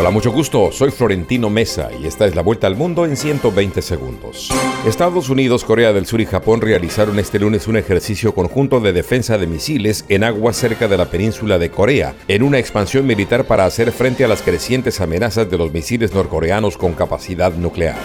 Hola, mucho gusto. Soy Florentino Mesa y esta es la vuelta al mundo en 120 segundos. Estados Unidos, Corea del Sur y Japón realizaron este lunes un ejercicio conjunto de defensa de misiles en aguas cerca de la península de Corea, en una expansión militar para hacer frente a las crecientes amenazas de los misiles norcoreanos con capacidad nuclear.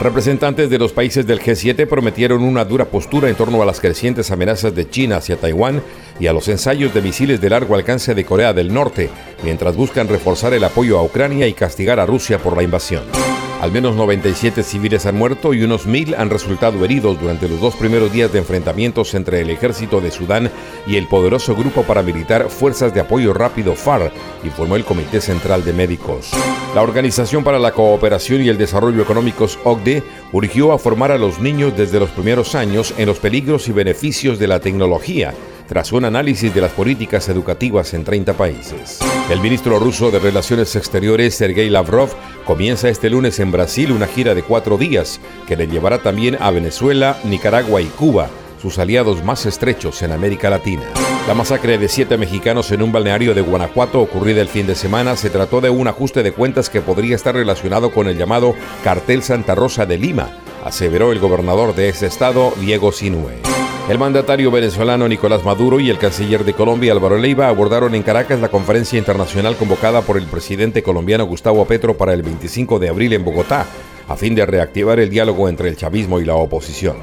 Representantes de los países del G7 prometieron una dura postura en torno a las crecientes amenazas de China hacia Taiwán y a los ensayos de misiles de largo alcance de Corea del Norte, mientras buscan reforzar el apoyo a Ucrania y castigar a Rusia por la invasión. Al menos 97 civiles han muerto y unos mil han resultado heridos durante los dos primeros días de enfrentamientos entre el ejército de Sudán y el poderoso grupo paramilitar Fuerzas de Apoyo Rápido FAR, informó el Comité Central de Médicos. La Organización para la Cooperación y el Desarrollo Económicos OCDE urgió a formar a los niños desde los primeros años en los peligros y beneficios de la tecnología tras un análisis de las políticas educativas en 30 países. El ministro ruso de Relaciones Exteriores, Sergei Lavrov, comienza este lunes en Brasil una gira de cuatro días que le llevará también a Venezuela, Nicaragua y Cuba, sus aliados más estrechos en América Latina. La masacre de siete mexicanos en un balneario de Guanajuato ocurrida el fin de semana se trató de un ajuste de cuentas que podría estar relacionado con el llamado Cartel Santa Rosa de Lima, aseveró el gobernador de ese estado, Diego Sinue. El mandatario venezolano Nicolás Maduro y el canciller de Colombia Álvaro Leiva abordaron en Caracas la conferencia internacional convocada por el presidente colombiano Gustavo Petro para el 25 de abril en Bogotá, a fin de reactivar el diálogo entre el chavismo y la oposición.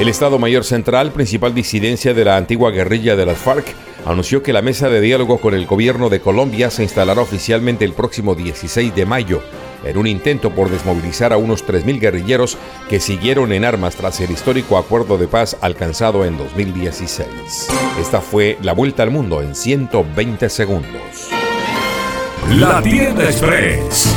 El Estado Mayor Central, principal disidencia de la antigua guerrilla de las FARC, anunció que la mesa de diálogo con el gobierno de Colombia se instalará oficialmente el próximo 16 de mayo en un intento por desmovilizar a unos 3.000 guerrilleros que siguieron en armas tras el histórico acuerdo de paz alcanzado en 2016. Esta fue la vuelta al mundo en 120 segundos. La tienda express.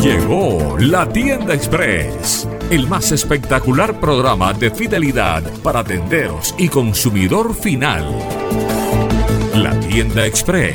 Llegó la tienda express. El más espectacular programa de fidelidad para tenderos y consumidor final. La tienda express